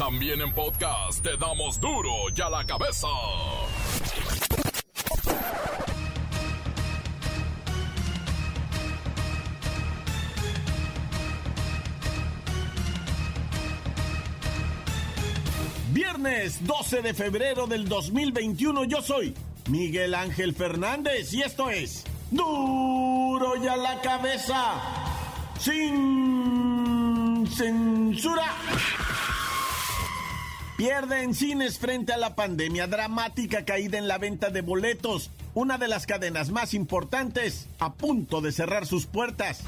También en podcast te damos duro y a la cabeza. Viernes 12 de febrero del 2021 yo soy Miguel Ángel Fernández y esto es duro y a la cabeza sin censura. Pierde en cines frente a la pandemia, dramática caída en la venta de boletos, una de las cadenas más importantes a punto de cerrar sus puertas.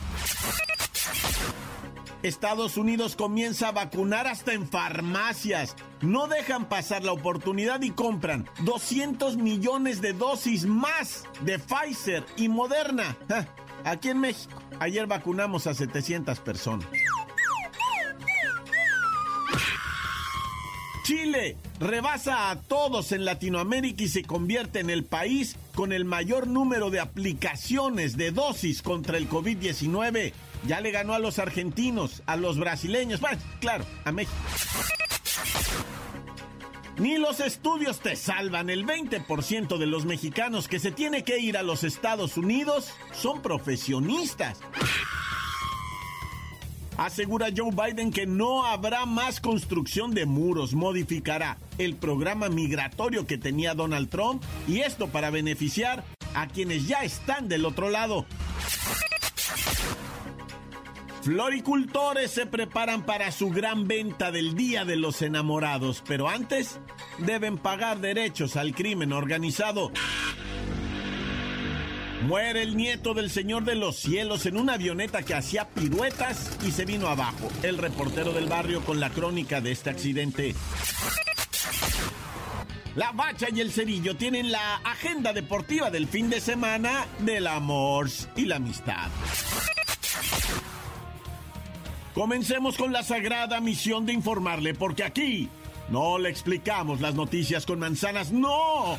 Estados Unidos comienza a vacunar hasta en farmacias. No dejan pasar la oportunidad y compran 200 millones de dosis más de Pfizer y Moderna. Aquí en México, ayer vacunamos a 700 personas. Chile rebasa a todos en Latinoamérica y se convierte en el país con el mayor número de aplicaciones de dosis contra el COVID-19. Ya le ganó a los argentinos, a los brasileños, bueno, claro, a México. Ni los estudios te salvan. El 20% de los mexicanos que se tiene que ir a los Estados Unidos son profesionistas. Asegura Joe Biden que no habrá más construcción de muros, modificará el programa migratorio que tenía Donald Trump y esto para beneficiar a quienes ya están del otro lado. Floricultores se preparan para su gran venta del Día de los Enamorados, pero antes deben pagar derechos al crimen organizado. Muere el nieto del Señor de los Cielos en una avioneta que hacía piruetas y se vino abajo. El reportero del barrio con la crónica de este accidente. La Bacha y el Cerillo tienen la agenda deportiva del fin de semana del amor y la amistad. Comencemos con la sagrada misión de informarle, porque aquí no le explicamos las noticias con manzanas, no.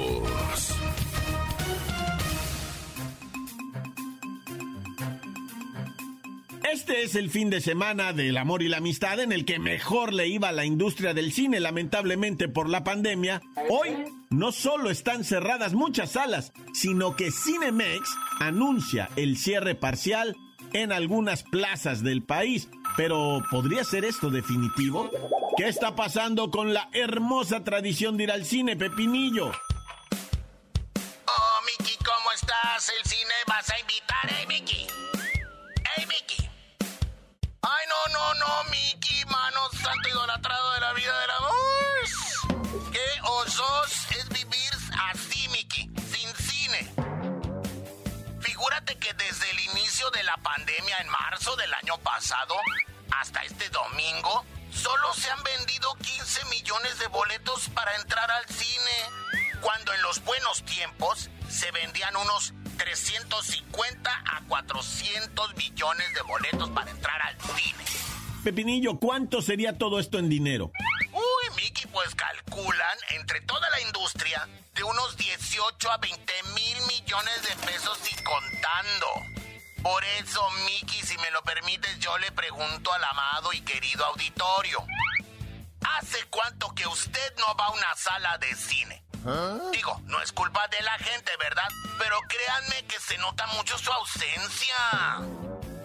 Este es el fin de semana del amor y la amistad en el que mejor le iba a la industria del cine, lamentablemente por la pandemia. Hoy no solo están cerradas muchas salas, sino que Cinemex anuncia el cierre parcial en algunas plazas del país. Pero ¿podría ser esto definitivo? ¿Qué está pasando con la hermosa tradición de ir al cine, Pepinillo? Oh, Mickey, ¿cómo estás? El cine vas a invitar, eh, Mickey. No, Mickey, mano santo idolatrado de la vida del amor! ¡Qué osos es vivir así, Mickey, sin cine! Figúrate que desde el inicio de la pandemia en marzo del año pasado hasta este domingo, solo se han vendido 15 millones de boletos para entrar al cine, cuando en los buenos tiempos se vendían unos 350 a 400 millones de boletos para entrar al cine. Pepinillo, ¿cuánto sería todo esto en dinero? Uy, Mickey, pues calculan entre toda la industria de unos 18 a 20 mil millones de pesos y contando. Por eso, Mickey, si me lo permites, yo le pregunto al amado y querido auditorio. ¿Hace cuánto que usted no va a una sala de cine? Digo, no es culpa de la gente, ¿verdad? Pero créanme que se nota mucho su ausencia.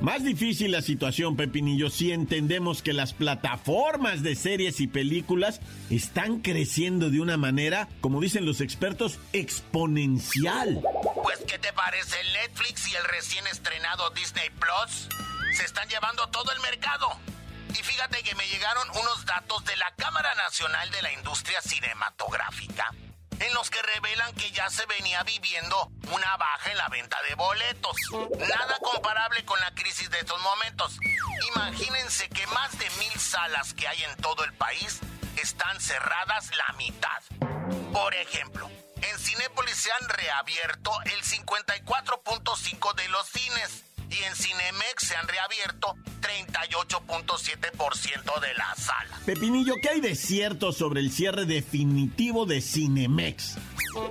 Más difícil la situación, Pepinillo, si entendemos que las plataformas de series y películas están creciendo de una manera, como dicen los expertos, exponencial. Pues, ¿qué te parece el Netflix y el recién estrenado Disney Plus? Se están llevando todo el mercado. Y fíjate que me llegaron unos datos de la Cámara Nacional de la Industria Cinematográfica en los que revelan que ya se venía viviendo una baja en la venta de boletos. Nada comparable con la crisis de estos momentos. Imagínense que más de mil salas que hay en todo el país están cerradas la mitad. Por ejemplo, en Cinépolis se han reabierto el 54.5 de los cines y en Cinemex se han reabierto 38.7% de la sala. Pepinillo, ¿qué hay de cierto sobre el cierre definitivo de Cinemex?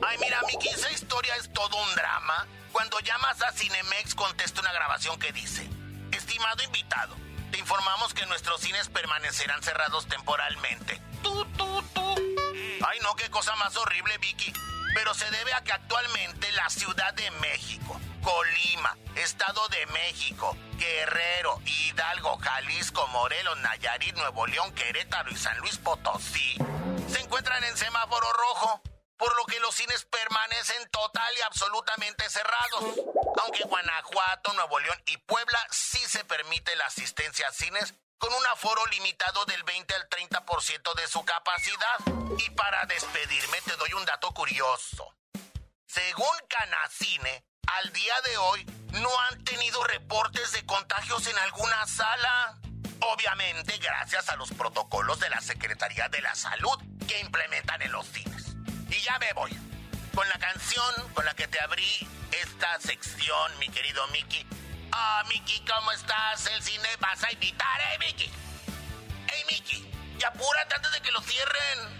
Ay, mira, Miki, esa historia es todo un drama. Cuando llamas a Cinemex contesta una grabación que dice, estimado invitado, te informamos que nuestros cines permanecerán cerrados temporalmente. Tú, tú, tú. Ay, no, qué cosa más horrible, Vicky. Pero se debe a que actualmente la Ciudad de México, Colima, Estado de México, Guerrero, Hidalgo, Jalisco, Morelos, Nayarit, Nuevo León, Querétaro y San Luis Potosí se encuentran en semáforo rojo por lo que los cines permanecen total y absolutamente cerrados. Aunque Guanajuato, Nuevo León y Puebla sí se permite la asistencia a cines con un aforo limitado del 20 al 30% de su capacidad. Y para despedirme te doy un dato curioso. Según Canacine, al día de hoy no han tenido reportes de contagios en alguna sala. Obviamente gracias a los protocolos de la Secretaría de la Salud que implementan en los cines. Y ya me voy. Con la canción con la que te abrí esta sección, mi querido Mickey. Ah, Mickey, ¿cómo estás? El cine vas a invitar, ¿eh, Mickey? ¡Hey, Mickey! ¡Y apúrate antes de que lo cierren!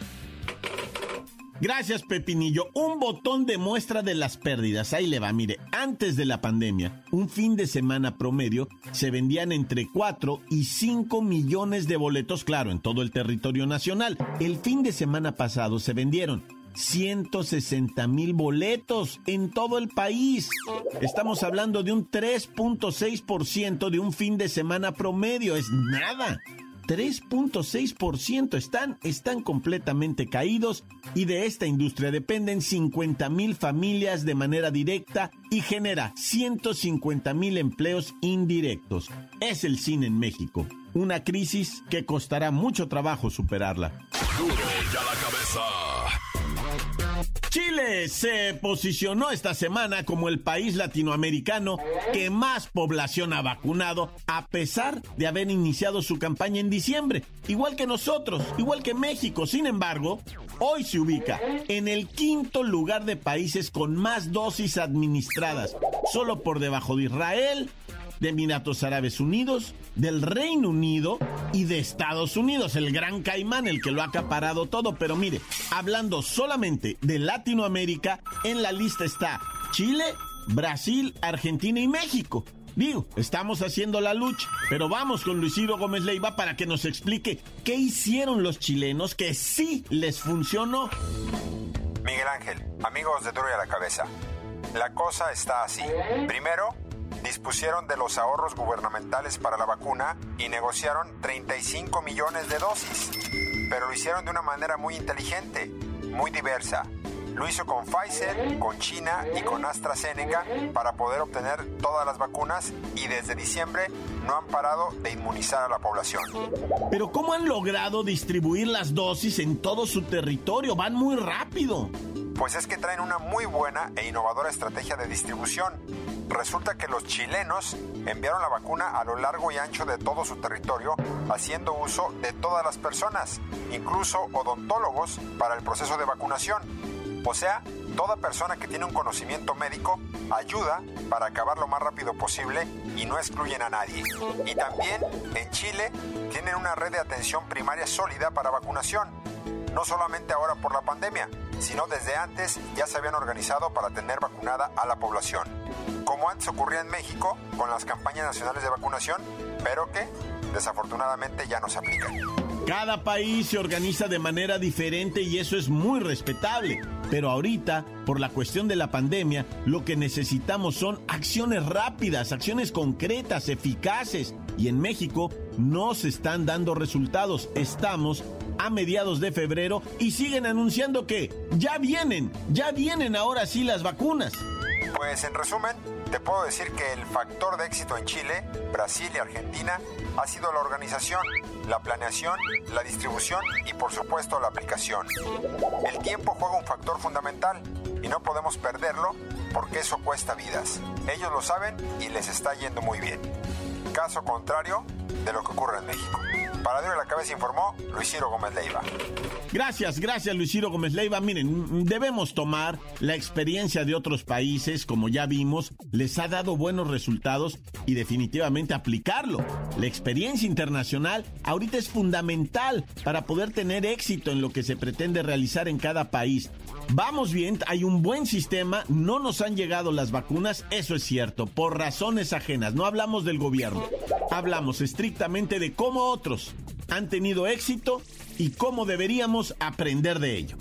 Gracias, Pepinillo. Un botón de muestra de las pérdidas. Ahí le va, mire. Antes de la pandemia, un fin de semana promedio se vendían entre 4 y 5 millones de boletos, claro, en todo el territorio nacional. El fin de semana pasado se vendieron 160 mil boletos en todo el país. Estamos hablando de un 3.6% de un fin de semana promedio. Es nada. 3.6% están, están completamente caídos y de esta industria dependen 50 mil familias de manera directa y genera 150 mil empleos indirectos. Es el cine en México, una crisis que costará mucho trabajo superarla. la cabeza. Chile se posicionó esta semana como el país latinoamericano que más población ha vacunado a pesar de haber iniciado su campaña en diciembre, igual que nosotros, igual que México. Sin embargo, hoy se ubica en el quinto lugar de países con más dosis administradas, solo por debajo de Israel, de Emiratos Árabes Unidos, del Reino Unido y de Estados Unidos, el gran caimán, el que lo ha acaparado todo. Pero mire, hablando solamente de Latinoamérica, en la lista está Chile, Brasil, Argentina y México. Digo, estamos haciendo la lucha, pero vamos con Luisiro Gómez Leiva para que nos explique qué hicieron los chilenos que sí les funcionó. Miguel Ángel, amigos de Duro y a la Cabeza, la cosa está así. Primero, dispusieron de los ahorros gubernamentales para la vacuna y negociaron 35 millones de dosis. Pero lo hicieron de una manera muy inteligente, muy diversa. Lo hizo con Pfizer, con China y con AstraZeneca para poder obtener todas las vacunas y desde diciembre no han parado de inmunizar a la población. Pero ¿cómo han logrado distribuir las dosis en todo su territorio? Van muy rápido. Pues es que traen una muy buena e innovadora estrategia de distribución. Resulta que los chilenos enviaron la vacuna a lo largo y ancho de todo su territorio, haciendo uso de todas las personas, incluso odontólogos, para el proceso de vacunación. O sea, toda persona que tiene un conocimiento médico ayuda para acabar lo más rápido posible y no excluyen a nadie. Y también en Chile tienen una red de atención primaria sólida para vacunación, no solamente ahora por la pandemia, sino desde antes ya se habían organizado para tener vacunada a la población. Como antes ocurría en México con las campañas nacionales de vacunación, pero que desafortunadamente ya no se aplican. Cada país se organiza de manera diferente y eso es muy respetable. Pero ahorita, por la cuestión de la pandemia, lo que necesitamos son acciones rápidas, acciones concretas, eficaces. Y en México no se están dando resultados. Estamos a mediados de febrero y siguen anunciando que ya vienen, ya vienen ahora sí las vacunas. Pues en resumen, te puedo decir que el factor de éxito en Chile, Brasil y Argentina ha sido la organización, la planeación, la distribución y por supuesto la aplicación. El tiempo juega un factor fundamental y no podemos perderlo porque eso cuesta vidas. Ellos lo saben y les está yendo muy bien. Caso contrario de lo que ocurre en México. Para Duro y la Cabeza informó Luis Ciro Gómez Leiva. Gracias, gracias Luis Ciro Gómez Leiva. Miren, debemos tomar la experiencia de otros países, como ya vimos, les ha dado buenos resultados y definitivamente aplicarlo. La experiencia internacional ahorita es fundamental para poder tener éxito en lo que se pretende realizar en cada país. Vamos bien, hay un buen sistema, no nos han llegado las vacunas, eso es cierto, por razones ajenas, no hablamos del gobierno, hablamos estrictamente de cómo otros han tenido éxito y cómo deberíamos aprender de ello.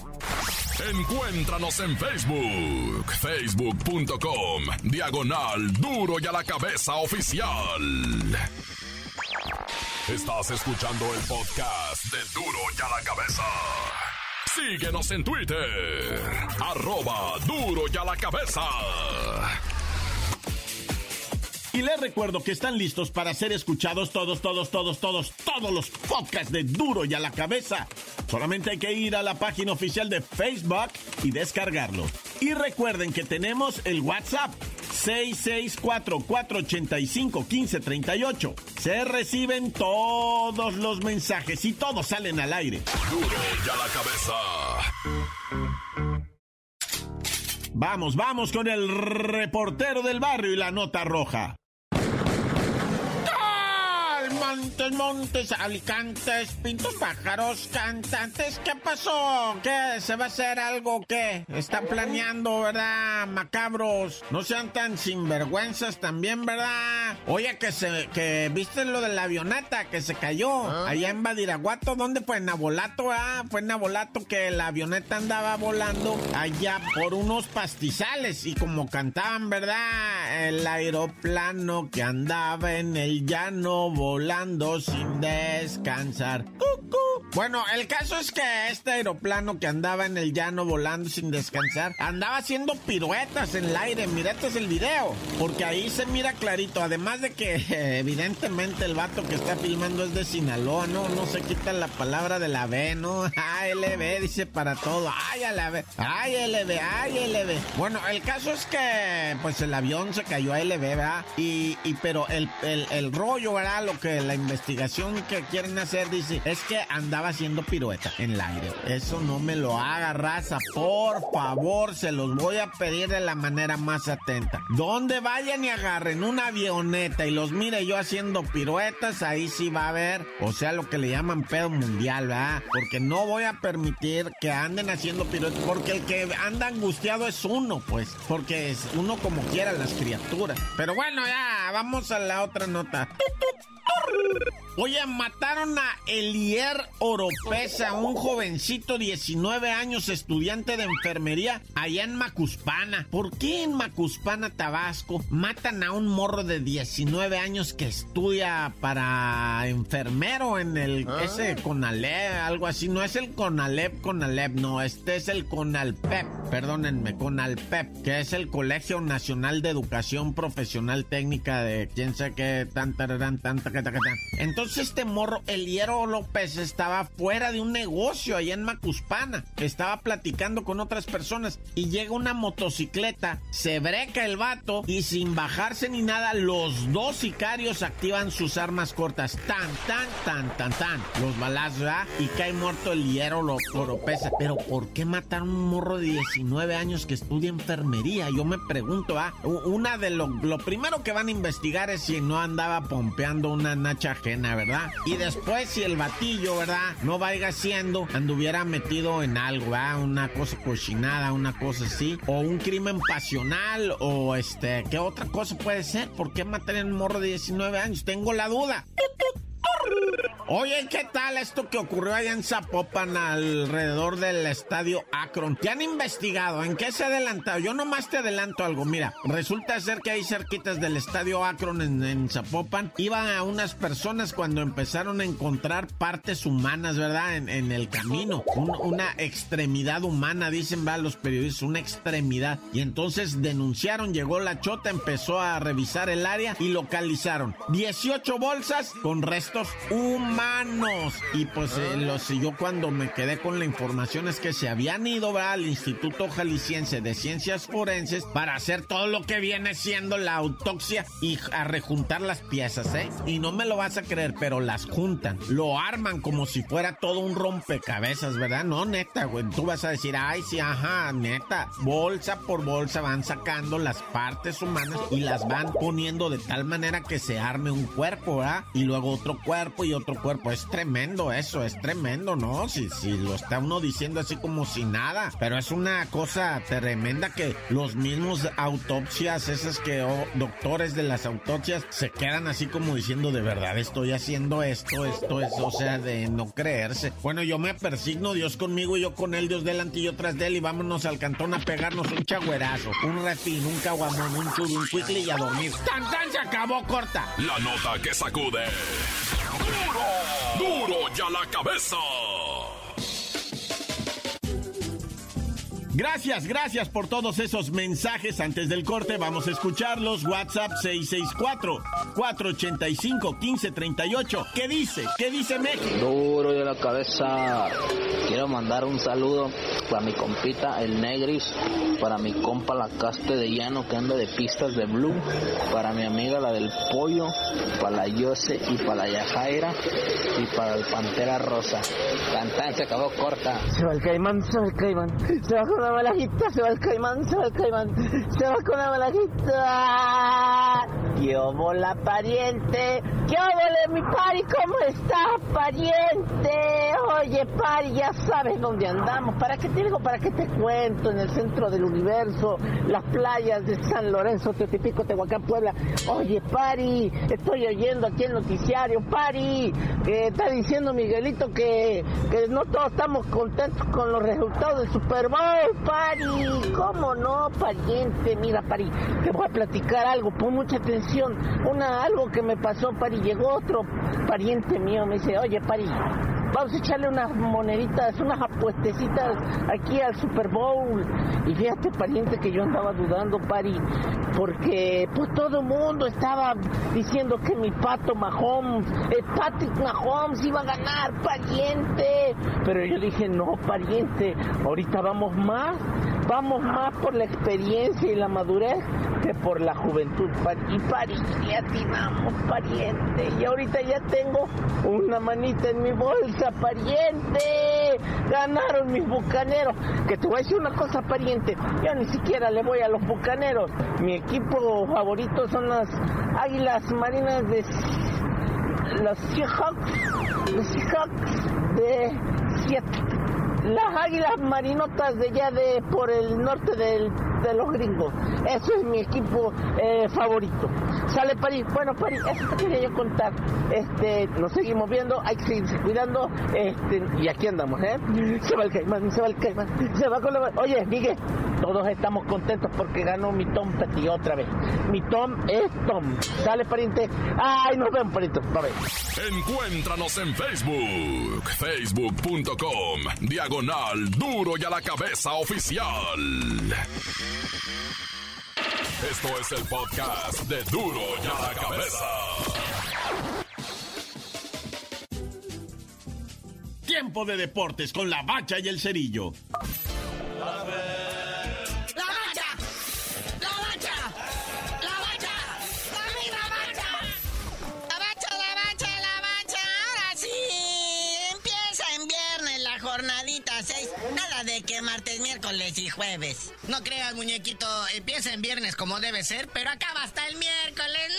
Encuéntranos en Facebook, facebook.com, diagonal duro y a la cabeza oficial. Estás escuchando el podcast de duro y a la cabeza. Síguenos en Twitter, arroba duro y a la cabeza. Y les recuerdo que están listos para ser escuchados todos, todos, todos, todos, todos los podcasts de Duro y a la cabeza. Solamente hay que ir a la página oficial de Facebook y descargarlo. Y recuerden que tenemos el WhatsApp 664-485-1538. Se reciben todos los mensajes y todos salen al aire. Duro y a la cabeza. Vamos, vamos con el reportero del barrio y la nota roja. Montes, montes, alicantes, pintos, pájaros, cantantes. ¿Qué pasó? ¿Qué? ¿Se va a hacer algo? ¿Qué? Están planeando, ¿verdad? Macabros. No sean tan sinvergüenzas también, ¿verdad? Oye, que se, que viste lo de la avioneta que se cayó allá en Badiraguato. ¿Dónde fue? En Abolato, ah. Fue en Abolato que la avioneta andaba volando allá por unos pastizales y como cantaban, ¿verdad? El aeroplano que andaba en el llano volando sin descansar. ¡Cucú! Bueno, el caso es que este aeroplano que andaba en el llano volando sin descansar, andaba haciendo piruetas en el aire. Mira, este es el video. Porque ahí se mira clarito. Además de que evidentemente el vato que está filmando es de Sinaloa, ¿no? No se quita la palabra de la B, ¿no? ALB dice para todo. Ay, ALB. Ay, LB. Ay, LB. Bueno, el caso es que pues el avión se cayó a LB, ¿verdad? Y, y pero el, el, el rollo, ¿verdad? Lo que la investigación que quieren hacer dice es que andaba haciendo pirueta en el aire. Eso no me lo haga, raza. Por favor, se los voy a pedir de la manera más atenta. Donde vayan y agarren una avioneta y los mire yo haciendo piruetas, ahí sí va a haber, o sea, lo que le llaman pedo mundial, ¿verdad? Porque no voy a permitir que anden haciendo piruetas, porque el que anda angustiado es uno, pues, porque es uno como quiera las criaturas. Pero bueno, ya, vamos a la otra nota. Arrrr! Oye, mataron a Elier Oropesa, un jovencito 19 años, estudiante de enfermería, allá en Macuspana. ¿Por qué en Macuspana, Tabasco, matan a un morro de 19 años que estudia para enfermero en el ¿Ah? ese Conalep, algo así? No es el Conalep, Conalep, no, este es el Conalpep, perdónenme, Conalpep, que es el Colegio Nacional de Educación Profesional Técnica de quién sé qué, tan, tararán, tan, taca, tan. Entonces este morro, Eliero López, estaba fuera de un negocio allá en Macuspana. Estaba platicando con otras personas y llega una motocicleta, se breca el vato y sin bajarse ni nada, los dos sicarios activan sus armas cortas. Tan, tan, tan, tan, tan. Los balazos, ¿verdad? Y cae muerto Eliero López. Pero ¿por qué mataron a un morro de 19 años que estudia enfermería? Yo me pregunto, ¿ah? Una de lo, lo primero que van a investigar es si no andaba pompeando una nacha ajena, ¿verdad? Y después si el batillo, ¿verdad? No vaya siendo, anduviera metido en algo, ¿verdad? Una cosa cochinada, una cosa así. O un crimen pasional, o este, ¿qué otra cosa puede ser? ¿Por qué matar a un morro de 19 años? Tengo la duda. Oye, ¿qué tal esto que ocurrió allá en Zapopan alrededor del estadio Akron? ¿Qué han investigado? ¿En qué se ha adelantado? Yo nomás te adelanto algo. Mira, resulta ser que ahí cerquitas del estadio Akron en, Zapopan iban a unas personas cuando empezaron a encontrar partes humanas, ¿verdad? En, el camino. Un- una extremidad humana, dicen, va los periodistas, una extremidad. Y entonces denunciaron, llegó la chota, empezó a revisar el área y localizaron 18 bolsas con restos humanos. humanos. Y pues eh, los, yo cuando me quedé con la información es que se habían ido al Instituto Jalisciense de Ciencias Forenses para hacer todo lo que viene siendo la autopsia y a rejuntar las piezas, ¿eh? Y no me lo vas a creer, pero las juntan, lo arman como si fuera todo un rompecabezas, ¿verdad? No, neta, güey. Tú vas a decir, ay, sí, ajá, neta. Bolsa por bolsa van sacando las partes humanas y las van poniendo de tal manera que se arme un cuerpo, ¿verdad? Y luego otro cuerpo y otro cuerpo. Es tremendo eso, es tremendo, ¿no? Si, si lo está uno diciendo así como si nada. Pero es una cosa tremenda que los mismos autopsias, esas que oh, doctores de las autopsias se quedan así como diciendo de verdad estoy haciendo esto, esto es, o sea, de no creerse. Bueno, yo me persigno, Dios conmigo yo con él, Dios delante y yo tras de él y vámonos al cantón a pegarnos un chagüerazo, un refín, un caguamón, un churro, un quickly y a dormir. ¡Tan, tan! Se acabó corta. La nota que sacude. ¡Duro! ¡Duro ya la cabeza! Gracias, gracias por todos esos mensajes. Antes del corte vamos a escucharlos. WhatsApp 664-485-1538. ¿Qué dice? ¿Qué dice México? Duro de la cabeza. Quiero mandar un saludo para mi compita el Negris, para mi compa la Caste de Llano que anda de pistas de Blue, para mi amiga la del Pollo, para la Yose y para la Yajaira y para el Pantera Rosa. Cantan se acabó corta. Se va el caimán, se va el caimán. Se va la malajita, se va el caimán, se va el caimán. Se va con la malajita. ¿Qué la pariente? ¿Qué vole mi pari? ¿Cómo estás, pariente? Oye, pari, ya sabes dónde andamos. ¿Para qué te digo? ¿Para qué te cuento? En el centro del universo, las playas de San Lorenzo, Teotipico, Tehuacán, Puebla. Oye, pari, estoy oyendo aquí el noticiario, pari. que está diciendo Miguelito que, que no todos estamos contentos con los resultados del Super Bowl, pari. ¿Cómo no, pariente? Mira, pari, te voy a platicar algo, pon mucha atención. Una, algo que me pasó, pari. Llegó otro pariente mío, me dice, oye, pari, vamos a echarle unas moneditas, unas apuestecitas aquí al Super Bowl. Y fíjate, pariente, que yo andaba dudando, pari, porque pues todo el mundo estaba diciendo que mi pato Mahomes, el Patrick Mahomes iba a ganar, pariente. Pero yo dije, no, pariente, ahorita vamos más, vamos más por la experiencia y la madurez que por la juventud. Y pari, y atinamos, pariente. Y ahorita ya tengo una manita en mi bolsa, pariente. Ganaron mis bucaneros. Que te voy a decir una cosa, pariente. Yo ni siquiera le voy a los bucaneros. Mi equipo favorito son las Águilas Marinas de los Seahawks. Los Seahawks de Seattle las águilas marinotas de allá de por el norte del, de los gringos. Eso es mi equipo eh, favorito. Sale París. Bueno, París, eso te quería yo contar. Este, nos seguimos viendo, hay que seguirse cuidando. Este, y aquí andamos, ¿eh? Se va el caimán, se va el caimán, se va con la... Oye, Miguel, todos estamos contentos porque ganó mi Tom Petty otra vez. Mi Tom es Tom. Sale, pariente. Ay, nos vemos, pariente. Bye, Encuéntranos en Facebook. Facebook.com. Diagonal Duro y a la Cabeza Oficial. Esto es el podcast de Duro y a la Cabeza. Tiempo de deportes con la bacha y el cerillo. que martes, miércoles y jueves. No creas, muñequito, empieza en viernes como debe ser, pero acaba hasta el miércoles.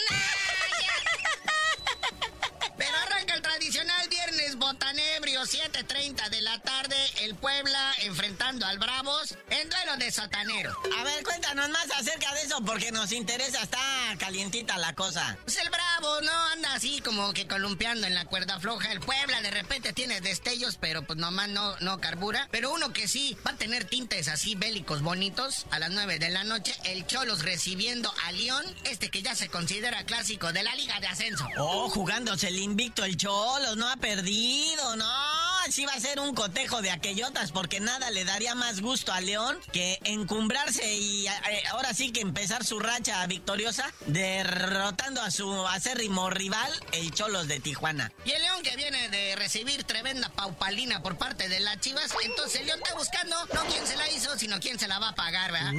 Pero arranca el tradicional viernes botanebrio, 7.30 de la tarde, el Puebla enfrentando al Bravos en duelo de sotanero. A ver, cuéntanos más acerca de eso porque nos interesa, está calientita la cosa. Pues el ¿no? Anda así como que columpiando en la cuerda floja. El Puebla de repente tiene destellos, pero pues nomás no, no carbura. Pero uno que sí va a tener tintes así bélicos bonitos a las 9 de la noche, el Cholos recibiendo a León, este que ya se considera clásico de la Liga de Ascenso. Oh, jugándose el invicto el Cholos, no ha perdido, no sí va a ser un cotejo de aquellotas, porque nada le daría más gusto a León que encumbrarse y eh, ahora sí que empezar su racha victoriosa derrotando a su acérrimo rival, el Cholos de Tijuana. Y el León que viene de recibir tremenda paupalina por parte de las Chivas, entonces el León está buscando no quién se la hizo, sino quién se la va a pagar, ¿verdad?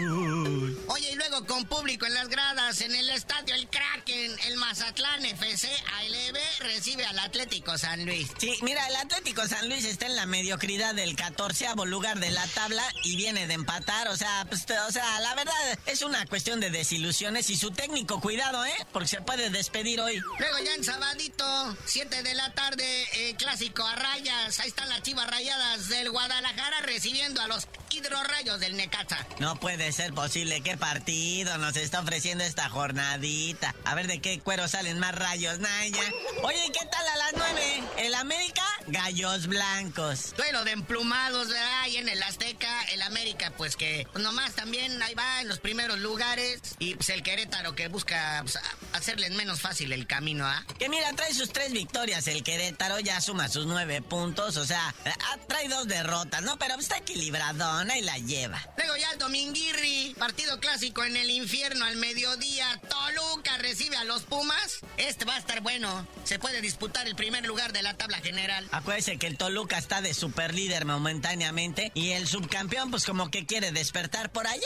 Oye, y luego con público en las gradas, en el estadio El Kraken, el Mazatlán FC ALB recibe al Atlético San Luis. Sí, mira, el Atlético San Luis está en la mediocridad del catorceavo lugar de la tabla y viene de empatar, o sea, pues, o sea, la verdad es una cuestión de desilusiones y su técnico, cuidado, ¿eh? Porque se puede despedir hoy. Luego ya en sabadito, 7 de la tarde, eh, clásico a rayas, ahí están las chivas rayadas del Guadalajara recibiendo a los hidrorrayos del Necaxa. No puede ser posible, qué partido nos está ofreciendo esta jornadita. A ver de qué cuero salen más rayos, Naya. Oye, ¿qué tal a las 9? El América, gallos blancos. Duelo de emplumados, ¿verdad? Ahí en el Azteca, el América, pues que nomás también ahí va en los primeros lugares. Y pues el Querétaro que busca pues, hacerles menos fácil el camino, ¿ah? Que mira, trae sus tres victorias. El Querétaro ya suma sus nueve puntos. O sea, trae dos derrotas, ¿no? Pero está equilibradona y la lleva. Luego ya el Dominguirri, partido clásico en el infierno al mediodía. Toluca recibe a los Pumas. Este va a estar bueno. Se puede disputar el primer lugar de la tabla general. Acuérdese que el Toluca está de super líder momentáneamente. Y el subcampeón, pues como que quiere despertar por allá,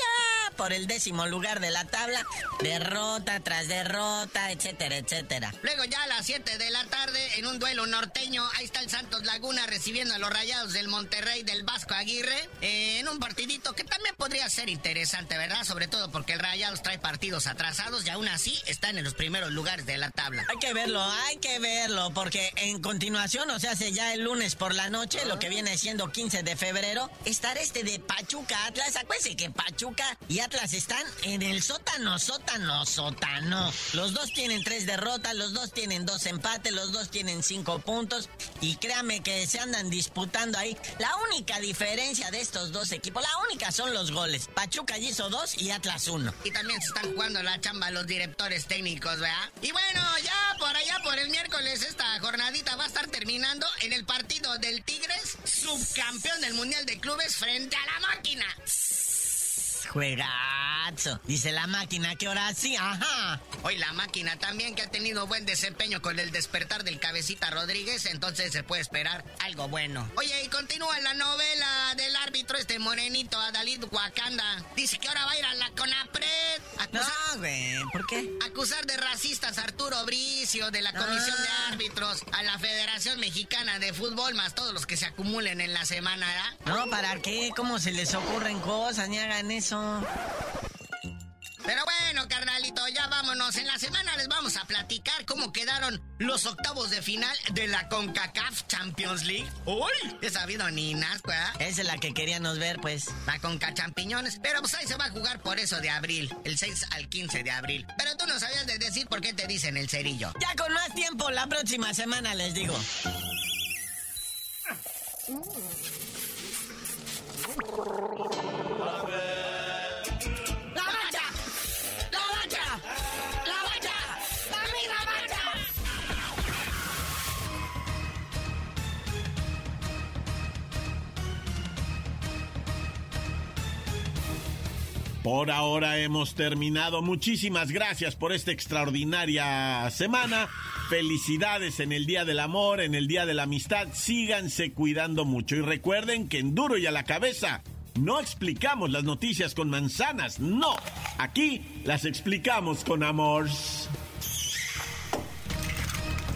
por el décimo lugar de la tabla. Derrota tras derrota, etcétera, etcétera. Luego ya a las 7 de la tarde, en un duelo norteño, ahí está el Santos Laguna recibiendo a los rayados del Monterrey del Vasco Aguirre. Eh, en un partidito que también podría ser interesante, ¿verdad? Sobre todo porque el Rayados trae partidos atrasados y aún así están en los primeros lugares de la tabla. Hay que verlo, hay que verlo, porque en continuación, o sea, hace ya el lunes por la noche, lo que viene siendo 15 de febrero, estará este de Pachuca Atlas. Acuérdense que Pachuca y Atlas están en el sótano, sótano, sótano. Los dos tienen tres derrotas, los dos tienen dos empates, los dos tienen cinco puntos. Y créame que se andan disputando ahí. La única diferencia de estos dos equipos, la única son los goles. Pachuca hizo dos y Atlas uno. Y también se están jugando la chamba los directores técnicos, ¿verdad? Y bueno, ya por allá por el miércoles esta jornadita terminando en el partido del Tigres, subcampeón del Mundial de Clubes frente a la máquina. Juegazo. Dice la máquina que ahora sí, ajá. Hoy la máquina también que ha tenido buen desempeño con el despertar del cabecita Rodríguez, entonces se puede esperar algo bueno. Oye, y continúa la novela del árbitro este morenito Adalid Wakanda. Dice que ahora va a ir a la CONAPRED. no, güey, ¿por qué? Acusar de racistas a Arturo Bricio de la Comisión de ah. Árbitros a la Federación Mexicana de Fútbol, más todos los que se acumulen en la semana, ¿verdad? No, ¿para qué? ¿Cómo se les ocurren cosas? Ni hagan eso. Pero bueno, carnalito, ya vámonos. En la semana les vamos a platicar cómo quedaron los octavos de final de la CONCACAF Champions League. ¡Uy! He sabido ni nazco, ¿eh? Esa es la que queríamos ver, pues. La CONCA Champiñones. Pero pues ahí se va a jugar por eso de abril. El 6 al 15 de abril. Pero tú no sabías de decir por qué te dicen el cerillo. Ya con más tiempo, la próxima semana les digo. Por ahora hemos terminado. Muchísimas gracias por esta extraordinaria semana. Felicidades en el Día del Amor, en el Día de la Amistad. Síganse cuidando mucho y recuerden que en duro y a la cabeza no explicamos las noticias con manzanas, no. Aquí las explicamos con amor.